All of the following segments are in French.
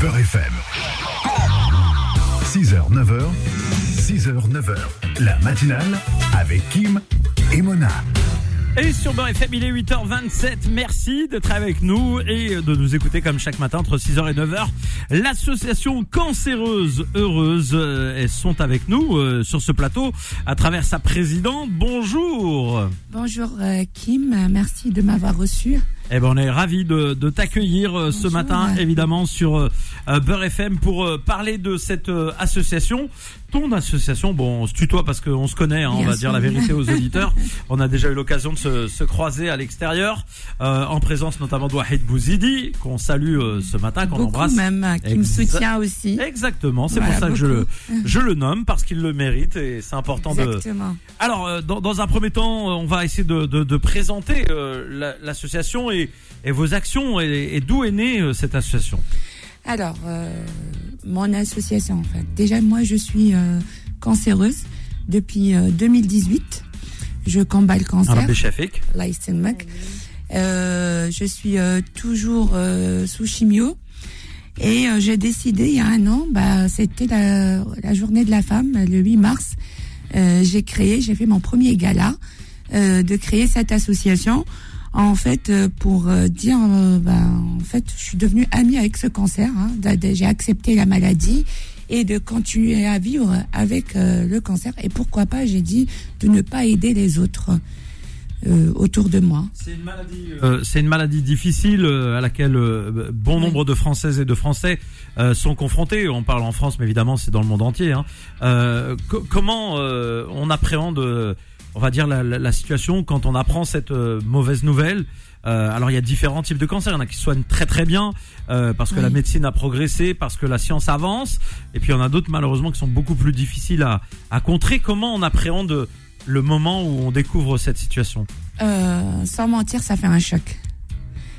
Beurre FM. 6h, 9h, 6h, 9h. La matinale avec Kim et Mona. Et sur Beurre FM, il est 8h27. Merci d'être avec nous et de nous écouter comme chaque matin entre 6h et 9h. L'association Cancéreuse Heureuse, euh, elles sont avec nous euh, sur ce plateau à travers sa présidente. Bonjour. Bonjour euh, Kim, merci de m'avoir reçu. Eh ben, on est ravis de, de t'accueillir euh, ce Bonjour. matin, évidemment, sur euh, euh, Beurre FM pour euh, parler de cette euh, association. Ton association, bon, on se tutoie parce qu'on se connaît, hein, on va sûr. dire la vérité aux auditeurs. On a déjà eu l'occasion de se, se croiser à l'extérieur, euh, en présence notamment de Wahid Bouzidi, qu'on salue euh, ce matin, qu'on embrasse. même, euh, qui me Exa- soutient aussi. Exactement, c'est Voilà, pour ça que je le, je le nomme, parce qu'il le mérite et c'est important de, Exactement. alors, euh, dans, dans un premier temps, on va essayer de, de- de présenter euh, la- l'association et, vos actions et, d'où est née euh, cette association Alors, euh, mon association, en fait. Déjà, moi, je suis euh, cancéreuse depuis 2018. Je combats le cancer. Euh, je suis toujours sous chimio. Et j'ai décidé il y a un an, bah, c'était la, journée de la femme, le 8 mars. j'ai créé, j'ai fait mon premier gala de créer cette association en fait, euh, pour euh, dire, euh, bah, en fait, je suis devenue amie avec ce cancer. hein. J'ai accepté la maladie et de continuer à vivre avec euh, le cancer. Et pourquoi pas, j'ai dit, de ne pas aider les autres euh, autour de moi. C'est une maladie. euh, c'est une maladie difficile euh, à laquelle bon nombre de Françaises et de Français euh, sont confrontés. On parle en France, mais évidemment, c'est dans le monde entier. hein. Euh, co- comment euh, on appréhende, euh, on va dire, la, la- la situation quand on apprend cette euh, mauvaise nouvelle Euh, alors il y a différents types de cancers. Il y en a qui soignent très très bien euh, parce que Oui. la médecine a progressé, parce que la science avance. Et puis il y en a d'autres malheureusement qui sont beaucoup plus difficiles à, à contrer. Comment on appréhende le moment où on découvre cette situation? Euh, sans mentir, ça fait un choc.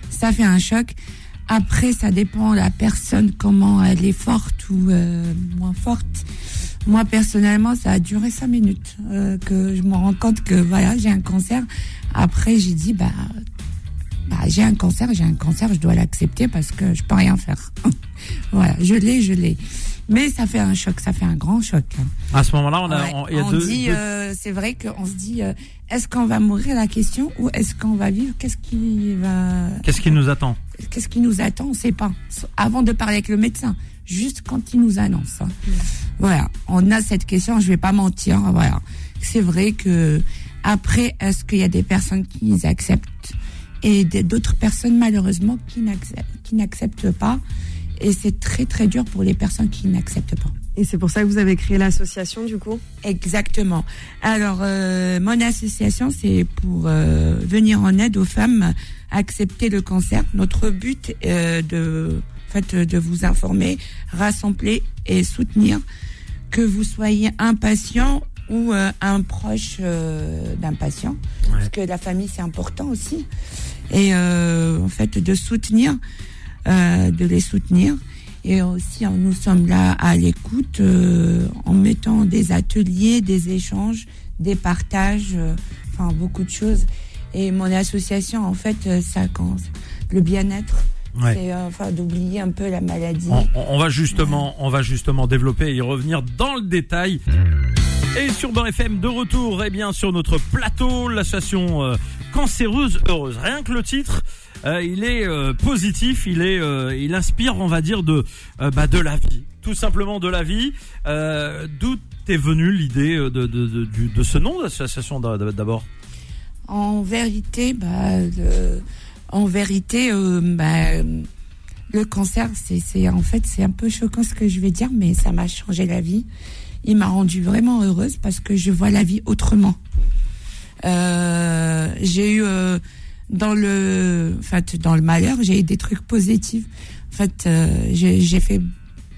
Ça fait un choc. Après, ça dépend de la personne, comment elle est forte ou euh, moins forte. Moi, personnellement, ça a duré cinq minutes euh, que je me rends compte que voilà, j'ai un cancer. Après, j'ai dit, bah, bah j'ai un cancer, j'ai un cancer, je dois l'accepter parce que je peux rien faire. voilà, je l'ai, je l'ai. Mais ça fait un choc, ça fait un grand choc. À ce moment-là, on a, Ouais, on- y a on deux, dit, deux- euh, c'est vrai qu'on se dit, euh, est-ce qu'on va mourir la question ou est-ce qu'on va vivre? Qu'est-ce qui va, Qu'est-ce qui nous attend? Qu'est-ce qui nous attend? On ne sait pas. Avant de parler avec le médecin, juste quand il nous annonce. hein. Voilà, on a cette question. Je vais pas mentir. Voilà, c'est vrai que après, est-ce qu'il y a des personnes qui acceptent et d'autres personnes malheureusement qui n'acceptent, pas? Et c'est très très dur pour les personnes qui n'acceptent pas. Et c'est pour ça que vous avez créé l'association, du coup? Exactement. Alors, euh, mon association, c'est pour euh, venir en aide aux femmes à accepter le cancer. Notre but euh, de, fait, de vous informer, rassembler et soutenir que vous soyez un patient ou euh, un proche euh, d'un patient, parce que la famille c'est important aussi, et euh, en fait de soutenir, euh, de les soutenir. Et aussi, hein, nous sommes là à l'écoute euh, en mettant des ateliers, des échanges, des partages, euh, enfin beaucoup de choses. Et mon association, en fait, euh, ça, quand, le bien-être, Ouais. c'est euh, enfin d'oublier un peu la maladie. on, va justement, on va justement développer et y revenir dans le détail. Et sur Beurre FM de retour, eh bien sur notre plateau, l'association euh, cancéreuse heureuse. Rien que le titre, euh, il est euh, positif, il est, il inspire, on va dire de, bah, de la vie, tout simplement de la vie. D'où est venue l'idée de, de, de, de ce nom d'association d'a- d'abord? En vérité, bah, le- en vérité, euh, bah, le cancer, c'est, en fait, c'est un peu choquant ce que je vais dire, mais ça m'a changé la vie. Il m'a rendue vraiment heureuse parce que je vois la vie autrement. Euh, j'ai eu euh, dans le, en fait, dans le malheur, j'ai eu des trucs positifs. En fait, j'ai fait,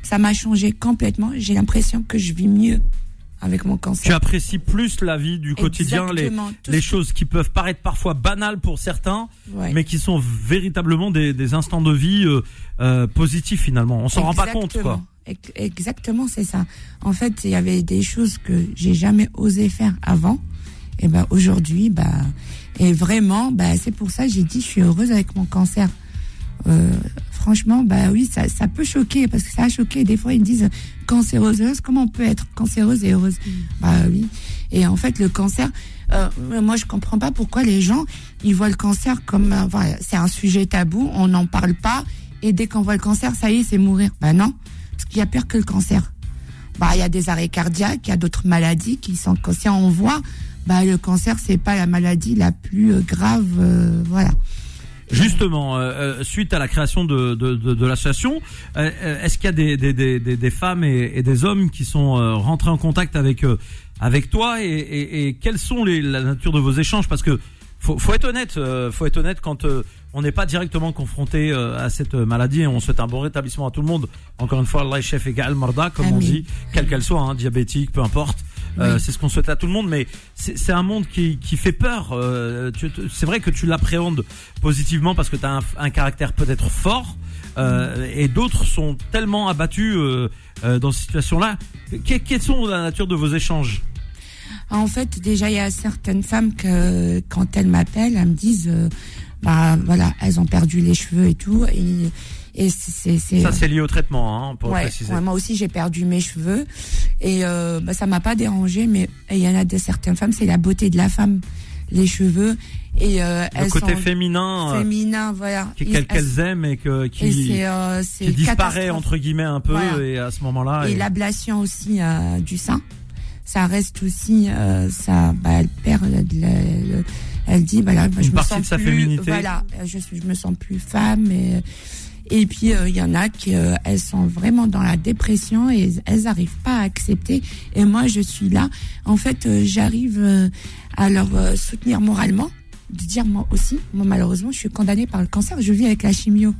ça m'a changé complètement. J'ai l'impression que je vis mieux avec mon cancer. Tu apprécies plus la vie du quotidien, les, Exactement, choses qui peuvent paraître parfois banales pour certains, Ouais. mais qui sont véritablement des, des instants de vie euh, euh, positifs finalement. On s'en rend pas compte, quoi. Ex- Exactement, c'est ça. En fait, il y avait des choses que j'ai jamais osé faire avant. Et ben aujourd'hui, bah, et vraiment, bah, c'est pour ça que j'ai dit, je suis heureuse avec mon cancer. Euh, franchement, bah oui, ça, ça peut choquer parce que ça a choqué. Des fois, ils me disent cancéreuse, heureuse. Comment on peut être cancéreuse et heureuse? Bah oui. Et en fait, le cancer, euh, moi, je comprends pas pourquoi les gens ils voient le cancer comme, euh, voilà, c'est un sujet tabou, on n'en parle pas. Et dès qu'on voit le cancer, ça y est, c'est mourir. Bah non, parce qu'il y a pire que le cancer. Bah il y a des arrêts cardiaques, il y a d'autres maladies qui sont si on voit, bah le cancer c'est pas la maladie la plus euh, grave, euh, voilà. Justement, euh, euh, suite à la création de, de, de, de l'association, euh, euh, est-ce qu'il y a des, des, des, des- des femmes et, et des hommes qui sont euh, rentrés en contact avec euh, avec toi et, et, et quelles sont les, la nature de vos échanges? Parce que faut, faut être honnête, euh, faut être honnête quand euh, on n'est pas directement confronté euh, à cette maladie et on souhaite un bon rétablissement à tout le monde. Encore une fois, Allah chef égal marda, comme on dit, quel qu'elle soit, hein, diabétique, peu importe. Euh. C'est ce qu'on souhaite à tout le monde, mais c'est un monde qui, qui fait peur. Euh, c'est vrai que tu l'appréhendes positivement parce que tu as un, un caractère peut-être fort, euh, et d'autres sont tellement abattus euh, euh, dans cette situation-là. Que- quelles sont la nature de vos échanges? En fait, déjà, il y a certaines femmes que, quand elles m'appellent, elles me disent, euh, bah voilà, elles ont perdu les cheveux et tout, et, et c'est, Ça, c'est lié au traitement, hein, pour ouais, préciser. ouais, moi aussi, j'ai perdu mes cheveux, et euh, bah, ça m'a pas dérangé, mais il y en a de certaines femmes, c'est la beauté de la femme, les cheveux, et euh, Le elles côté sont féminin, euh, féminins, voilà. qu'elles elles- qu'elles aiment et que et qui, c'est, euh, qui disparaît entre guillemets un peu, Voilà. et à ce moment-là. Et et- l'ablation aussi du sein, ça reste aussi, ça, bah, elle perd, le- le- le- elle dit, bah là, bah, je Une me partie sens de sa plus, féminité. Voilà, je je me sens plus femme. Et, et puis euh, il y en a qui, euh, elles sont vraiment dans la dépression et elles arrivent pas à accepter. Et moi, je suis là. En fait, euh, j'arrive à leur soutenir moralement, de dire moi aussi, moi malheureusement, je suis condamnée par le cancer, je vis avec la chimio.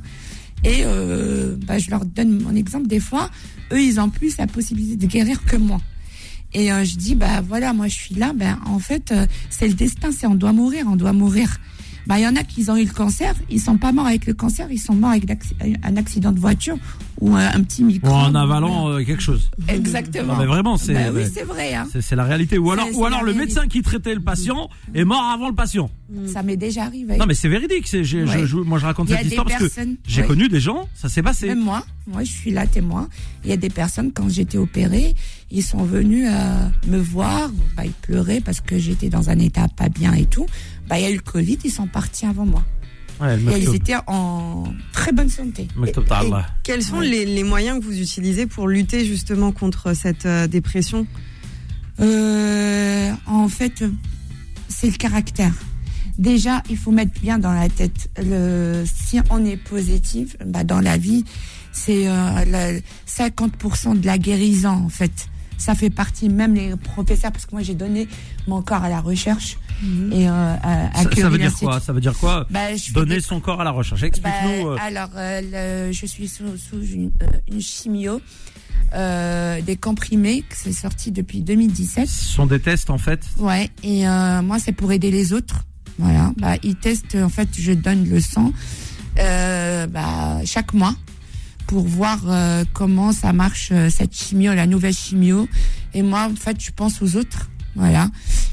Et euh, bah, je leur donne mon exemple des fois. Eux, ils ont plus la possibilité de guérir que moi. Et euh, je dis, bah voilà, moi je suis là. Ben en fait, euh, c'est le destin. C'est on doit mourir, on doit mourir. Bah il y en a qui ont eu le cancer. Ils sont pas morts avec le cancer. Ils sont morts avec un accident de voiture ou un, un petit ou micro. en avalant euh, quelque chose. Exactement. Non, mais vraiment, c'est Bah oui, c'est vrai. Hein. c'est la réalité. Ou alors, ou alors le réalité. médecin qui traitait le patient est mort avant le patient. Ça m'est déjà arrivé. Non mais c'est véridique. Je- Ouais. je- moi je raconte cette histoire parce que j'ai ouais. connu des gens, ça s'est passé. Même moi, moi je suis là témoin. Il y a des personnes quand j'étais opérée, ils sont venus euh, me voir, bah, ils pleuraient parce que j'étais dans un état pas bien et tout. Bah il y a eu le Covid, ils sont partis avant moi. Ouais, Et ils étaient en très bonne santé. Quels sont Ouais. les, les moyens que vous utilisez pour lutter justement contre cette euh, dépression? Euh, en fait, c'est le caractère. Déjà, il faut mettre bien dans la tête le si on est positif, bah dans la vie, c'est euh, le 50% de la guérison en fait. Ça fait partie même les professeurs parce que moi j'ai donné mon corps à la recherche et euh, à, à Ça, veut dire quoi? Ça veut dire quoi? Bah, Donner des- son corps à la recherche. bah, Explique-nous. euh, alors, euh, le- je suis sous, sous une, euh, une chimio, euh, des comprimés, que c'est sorti depuis 2017. ce sont des tests en fait? Ouais, et euh, moi, c'est pour aider les autres. Voilà, bah, ils testent, en fait, je donne le sang euh, bah, chaque mois pour voir euh, comment ça marche, euh, cette chimio, la nouvelle chimio. Et moi, en fait, je pense aux autres. Voilà.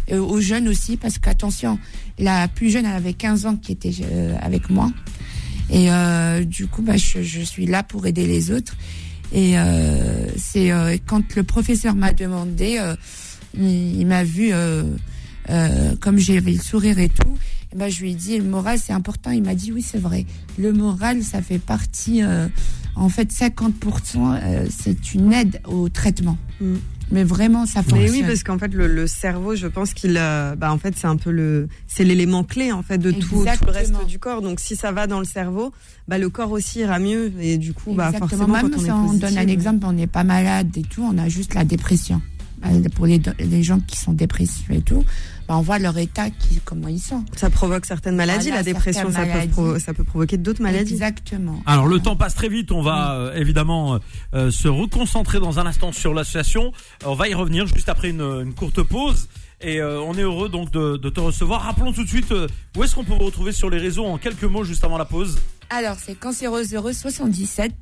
Et aux jeunes aussi, parce qu'attention, la plus jeune, elle avait 15 ans qui était euh, avec moi. Et euh, du coup, bah, je, je suis là pour aider les autres. Et euh, c'est euh, quand le professeur m'a demandé, il, il m'a vu comme j'avais le sourire et tout. Et ben je lui ai dit le moral c'est important. Il m'a dit oui c'est vrai. Le moral ça fait partie. euh, en fait 50% euh, c'est une aide au traitement. Mm. Mais vraiment ça Mais fonctionne. oui, parce qu'en fait, le, le cerveau, je pense qu'il, euh, bah, en fait, c'est un peu le, c'est l'élément clé en fait de tout, tout le reste du corps. Donc, si ça va dans le cerveau, bah, le corps aussi ira mieux. Et du coup, bah, Exactement. forcément, Même quand on si est on donne un exemple, on n'est pas malade et tout, on a juste la dépression. Euh, Pour les, les gens qui sont dépressifs et tout, bah, on voit leur état, qui, comment ils sont. ça provoque certaines maladies. Voilà, la dépression, ça peut, ça provoquer d'autres maladies. Exactement. Alors le temps passe très vite, on va euh, évidemment euh, euh, se reconcentrer dans un instant sur l'association. On va y revenir juste après une, une courte pause. Et euh, on est heureux donc de, de te recevoir. Rappelons tout de suite euh, où est-ce qu'on peut vous retrouver sur les réseaux en quelques mots juste avant la pause. Alors, c'est Cancéreuse Heureuse 77.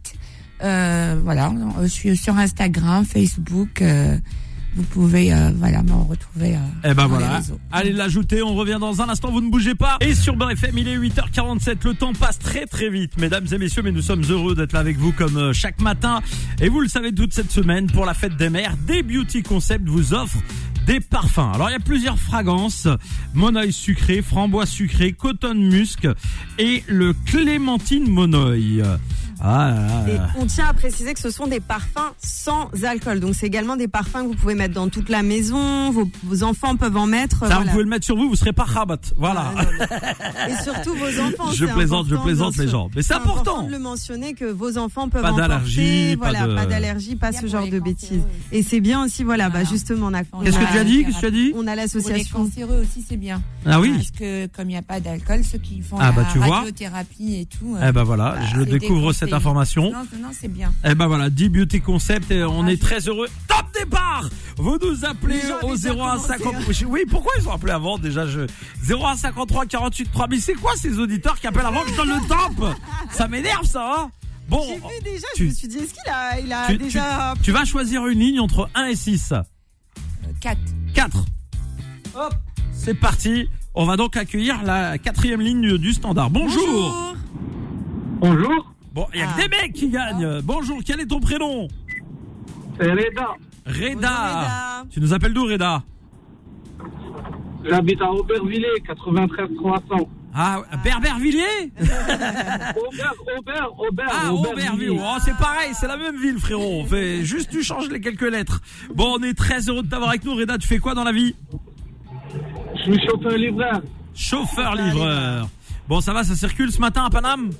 Euh, voilà, je suis sur Instagram, Facebook. Vous pouvez euh, voilà me retrouver. Euh, Eh ben voilà. Allez l'ajouter, on revient dans un instant, vous ne bougez pas. Et sur Beurre FM, il est 8h47, le temps passe très très vite, mesdames et messieurs, mais nous sommes heureux d'être là avec vous comme euh, chaque matin. Et vous le savez, toute cette semaine, pour la fête des mères, des Beauty Concept vous offrent des parfums. Alors il y a plusieurs fragrances, monoï sucré, framboise sucré, coton musc et le clémentine monoï. Ah là là Et on tient à préciser que ce sont des parfums sans alcool. Donc c'est également des parfums que vous pouvez mettre dans toute la maison. Vos, vos enfants peuvent en mettre. Ça, voilà. vous pouvez le mettre sur vous, vous serez pas rabat. Voilà. Ah, non, non. Et surtout vos enfants. Je plaisante, je important, plaisante les gens. Mais c'est important. de le mentionner que vos enfants peuvent Pas en d'allergie, pas Voilà, pas d'allergie, pas ce genre de bêtises. Et c'est bien aussi, voilà, bah justement, on a, on Qu'est-ce que tu as dit Qu'est-ce que tu as dit On a Pour les l'association. cancéreux aussi, c'est bien. Ah oui Parce que comme il n'y a pas d'alcool, ceux qui font Ah, la bah, vois. radiothérapie et tout. Eh ben voilà, je le découvre cette. Information. Non, non, c'est bien. Eh ben voilà, 10 Beauty Concept et on Ah, est très heureux. Top départ Vous nous appelez au avaient déjà 01 commencé, 50 hein. Oui, pourquoi ils ont appelé avant déjà je 01 53 48 3000. C'est quoi ces auditeurs qui appellent avant que je donne le top? Ça m'énerve ça hein Bon, J'ai vu déjà, tu- je me suis dit, est-ce qu'il a, il a tu, déjà. tu- tu vas choisir une ligne entre 1 et 6. Euh, 4. 4. Hop, c'est parti. On va donc accueillir la quatrième ligne du standard. Bonjour. Bonjour, Bon, il y a que Ah. des mecs qui gagnent. Bonjour, quel est ton prénom c'est Reda. Reda. Bonjour, Reda. Tu nous appelles d'où Reda J'habite à Aubervilliers, 93 300. Ah, Berbervilliers Aubert, Aubert, Aubert. Ah, Aubervilliers. Oh, c'est pareil, c'est la même ville, frérot. On fait juste, tu changes les quelques lettres. Bon, on est très heureux de t'avoir avec nous. Reda, tu fais quoi dans la vie? Je suis chauffeur-livreur. Chauffeur-livreur. Bon, ça va, ça circule ce matin à Paname?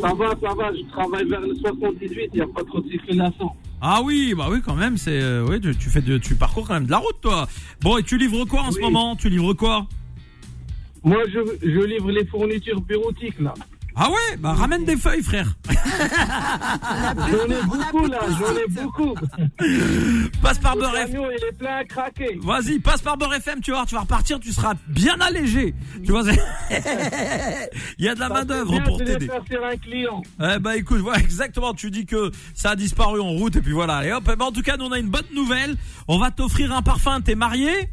Ça va, ça va, je travaille vers le 78, il n'y a pas trop de circulation. Ah oui, bah oui, quand même, c'est, euh, oui, tu, tu fais de, tu parcours quand même de la route, toi. Bon, et tu livres quoi en ce moment? Tu livres quoi? Moi, je, je livre les fournitures bureautiques, là. Ah ouais, bah ramène des feuilles, frère. J'en ai beaucoup, là, j'en ai beaucoup. Passe par Beurre FM. il est plein à craquer. Vas-y, passe par Beurre FM, tu vas tu vas repartir, tu seras bien allégé. Tu vois, c'est- il y a de la Ça main fait d'œuvre bien pour t'aider. faire sur un client. Eh bah écoute, voilà, exactement, tu dis que ça a disparu en route et puis voilà. Et hop, ben, en tout cas, nous on a une bonne nouvelle. On va t'offrir un parfum. T'es marié?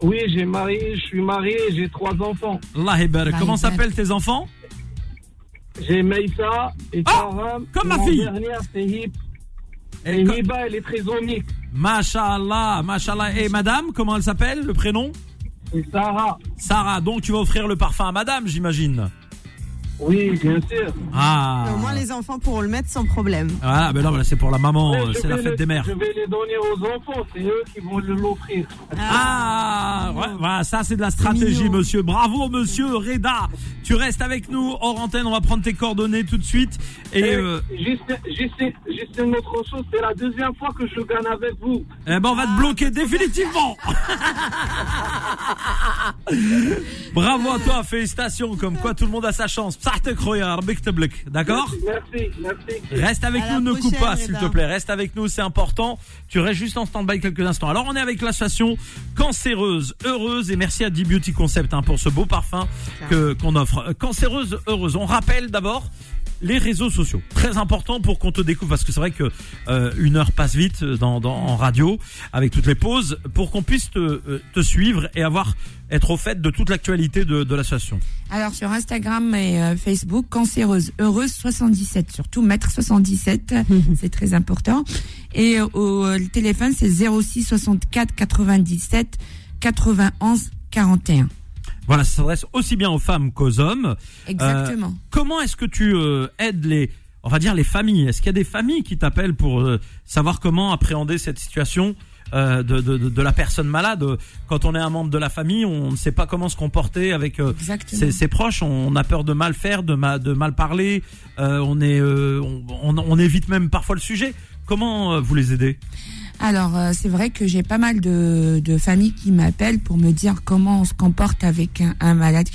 Oui, j'ai marié, je suis marié, j'ai trois enfants. Allah Comment s'appellent tes enfants? J'ai Meïssa et Ah, Karam. comme ma fille. dernière, c'est Hip. Et Et co- Hiba, elle est trisomique. Mashallah, mashallah. Et madame, comment elle s'appelle, le prénom? Et Sarah. Sarah. Donc tu vas offrir le parfum à madame, j'imagine. Oui, bien sûr. Ah. Au moins, les enfants pourront le mettre sans problème. Voilà, ben non, c'est pour la maman, c'est la fête le- des mères. Je vais les donner aux enfants, c'est eux qui vont le- l'offrir. Ah, ouais, voilà, ça c'est de la stratégie, monsieur. Bravo, monsieur Reda. Tu restes avec nous hors antenne. On va prendre tes coordonnées tout de suite. Et Et euh, juste, juste, juste une autre chose, c'est la deuxième fois que je gagne avec vous. eh ben, on va te bloquer définitivement. Bravo à toi, félicitations. Comme quoi, tout le monde a sa chance. Roya. D'accord Merci, merci. Reste avec À nous, ne coupe pas, s'il te plaît. Reste avec nous, c'est important. Tu restes juste en stand-by quelques instants. Alors, on est avec l'association Cancéreuse Heureuse et merci à D-Beauty Concept hein, pour ce beau parfum que qu'on offre. Cancéreuse Heureuse. On rappelle d'abord les réseaux sociaux. Très important pour qu'on te découvre parce que c'est vrai que euh, une heure passe vite dans, dans- en radio avec toutes les pauses pour qu'on puisse te, euh, te suivre et avoir être au fait de toute l'actualité de, de l'association. Alors sur Instagram et euh, Facebook, cancéreuse heureuse 77, surtout mètre 77, c'est très important. Et euh, au euh, le téléphone c'est 06 64 97 91 41. Voilà, ça s'adresse aussi bien aux femmes qu'aux hommes. Exactement. Comment est-ce que tu euh, aides les, on va dire les familles? Est-ce qu'il y a des familles qui t'appellent pour euh, savoir comment appréhender cette situation euh, de, de, de, de la personne malade? Quand on est un membre de la famille, on ne sait pas comment se comporter avec euh, ses, ses proches. On a peur de mal faire, de, ma- de mal parler. Euh, on est, euh, on, on, on évite même parfois le sujet. Comment euh, vous les aidez? Alors euh, c'est vrai que j'ai pas mal de, de familles qui m'appellent pour me dire comment on se comporte avec un, un malade.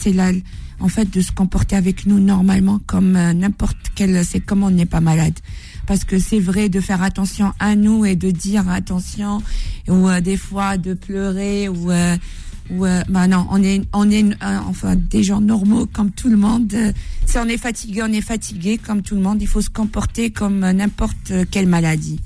C'est là, en fait, de se comporter avec nous normalement comme euh, n'importe quel. C'est comme on n'est pas malade. Parce que c'est vrai de faire attention à nous et de dire attention ou euh, des fois de pleurer ou euh, ou euh, bah non on est on est enfin des gens normaux comme tout le monde. Si on est fatigué, on est fatigué comme tout le monde. Il faut se comporter comme n'importe quelle maladie.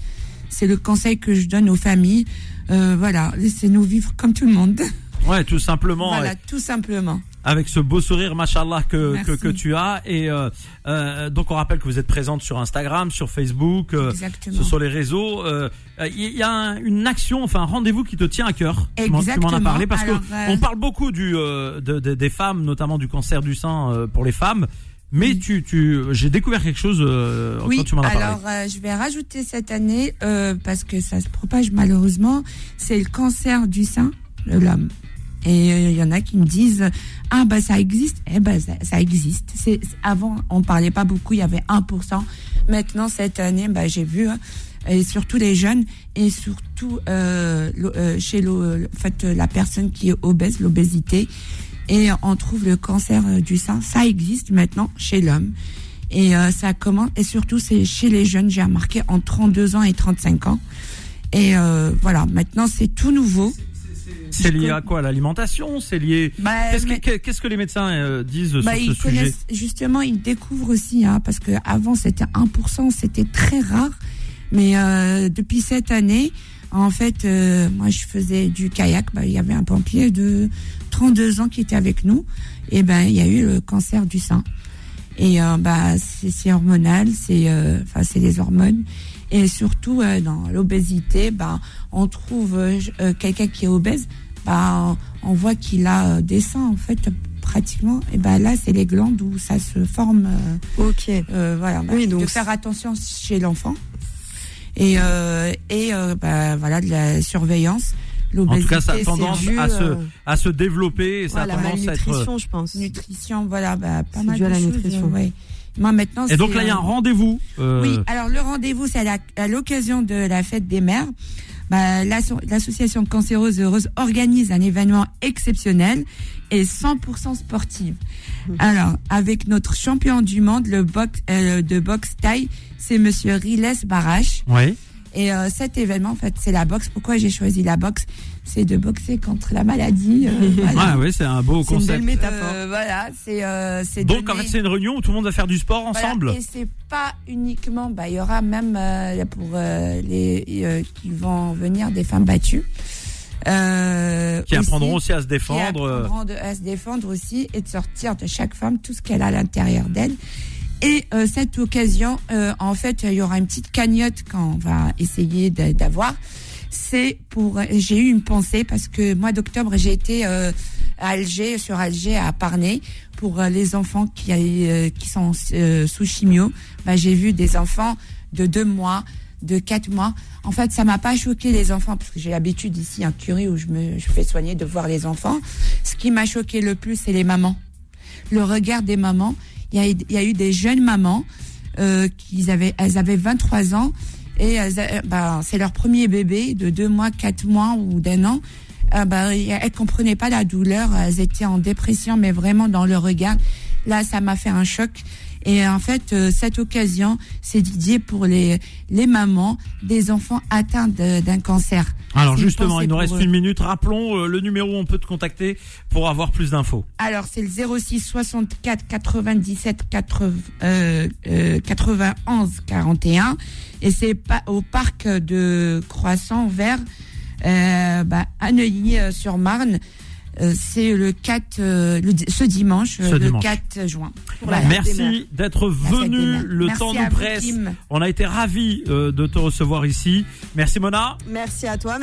C'est le conseil que je donne aux familles. Euh, voilà, laissez-nous vivre comme tout le monde. Ouais, tout simplement. voilà, tout simplement. avec ce beau sourire, machallah, que, que, que tu as. Et euh, euh, donc, on rappelle que vous êtes présente sur Instagram, sur Facebook, euh, Exactement. ce sont les réseaux. Euh, Il y a un- une action, enfin un rendez-vous qui te tient à cœur. M'en- Tu m'en as Exactement. parlé parce Alors, que euh, on parle beaucoup du euh, de- de- des femmes, notamment du cancer du sein euh, pour les femmes. Mais Oui. tu, tu, j'ai découvert quelque chose euh, Oui, quand tu m'en as parlé. alors euh, je vais rajouter cette année, euh, parce que ça se propage malheureusement, c'est le cancer du sein de l'homme. Et euh, il y en a qui me disent ah bah ça existe, eh ben ça, ça existe. C'est avant on parlait pas beaucoup, il y avait 1%. Maintenant cette année, bah j'ai vu hein, et surtout les jeunes et surtout euh, l'o- euh, chez l'o- en fait la personne qui est obèse, l'obésité et on trouve le cancer euh, du sein, ça existe maintenant chez l'homme. Et euh, ça commence, et surtout c'est chez les jeunes, j'ai remarqué en 32 ans et 35 ans. Et euh, voilà, maintenant c'est tout nouveau. C'est lié à quoi? L'alimentation? C'est lié. Bah, Qu'est-ce que, les médecins euh, disent bah, sur ils ce sujet justement, ils découvrent aussi, hein, parce que avant c'était 1%, c'était très rare. Mais euh, depuis cette année, en fait, euh, moi je faisais du kayak. Bah, il y avait un pompier de 32 ans qui était avec nous. Et ben, il y a eu le cancer du sein. Et euh, bah, c'est hormonal, c'est euh, enfin c'est les hormones. Et surtout euh, dans l'obésité, bah, on trouve euh, quelqu'un qui est obèse, bah, on, on voit qu'il a des seins en fait pratiquement. Et ben là, c'est les glandes où ça se forme. Ok. voilà, bah, Oui, donc de faire attention chez l'enfant. Et, et bah, voilà, de la surveillance. En tout cas, ça a tendance à se, euh, à se développer et ça Voilà, a tendance à être. malnutrition, je pense. nutrition, voilà, bah, pas mal dû à de la choses. nutrition. euh, ouais. Moi maintenant, Et donc là, il y a un euh, rendez-vous. euh, Oui, alors le rendez-vous, c'est à l'occasion de la fête des mères. Bah, l'asso- L'association Cancéreuse Heureuse organise un événement exceptionnel et 100% sportif. Alors, avec notre champion du monde, le box, euh, de boxe taille, c'est Monsieur Riles Barache. Oui. Et euh, cet événement, en fait, c'est la boxe. Pourquoi j'ai choisi la boxe? C'est de boxer contre la maladie. euh, voilà. Ouais, ouais, c'est un beau C'est une concept. belle métaphore. Euh, voilà, c'est euh, c'est Donc en fait, c'est une réunion où tout le monde va faire du sport voilà, ensemble. Et c'est pas uniquement, bah, il y aura même euh, pour euh, les euh, qui vont venir des femmes battues. Euh, Qui apprendront aussi à se qui défendre. euh, apprendront de- à se défendre aussi et de sortir de chaque femme tout ce qu'elle a à l'intérieur d'elle. Et euh, cette occasion, euh, en fait, il y aura une petite cagnotte qu'on va essayer d'avoir. C'est pour. J'ai eu une pensée parce que mois d'octobre, j'ai été euh, à Alger, sur Alger, à Parnay, pour euh, les enfants qui, euh, qui sont euh, sous chimio. Bah, j'ai vu des enfants de deux mois, de quatre mois. En fait, ça m'a pas choqué les enfants parce que j'ai l'habitude ici, un curie où je me je fais soigner de voir les enfants. Ce qui m'a choqué le plus, c'est les mamans. Le regard des mamans. Il y a, eu des jeunes mamans euh, qui avaient, elles avaient 23 ans et a- bah, c'est leur premier bébé de deux mois, quatre mois ou d'un an. Euh, elles comprenaient pas la douleur, elles étaient en dépression, mais vraiment dans le regard. Là, ça m'a fait un choc. Et en fait, euh, cette occasion, c'est dédié pour les, les mamans des enfants atteints d'un cancer. Alors justement, il nous reste eux. une minute. Rappelons euh, le numéro où on peut te contacter pour avoir plus d'infos. Alors, c'est le 06 64 97 80, euh, euh, 91 41. Et c'est pas au parc de Croissant vers euh, bah, à Neuilly-sur-Marne. Euh, c'est le 4, euh, le ce dimanche, Ce euh, dimanche. le 4 juin. Voilà. Merci d'être venu. Le Merci temps nous presse. Kim. On a été ravis euh, de te recevoir ici. Merci Mona. Merci à toi.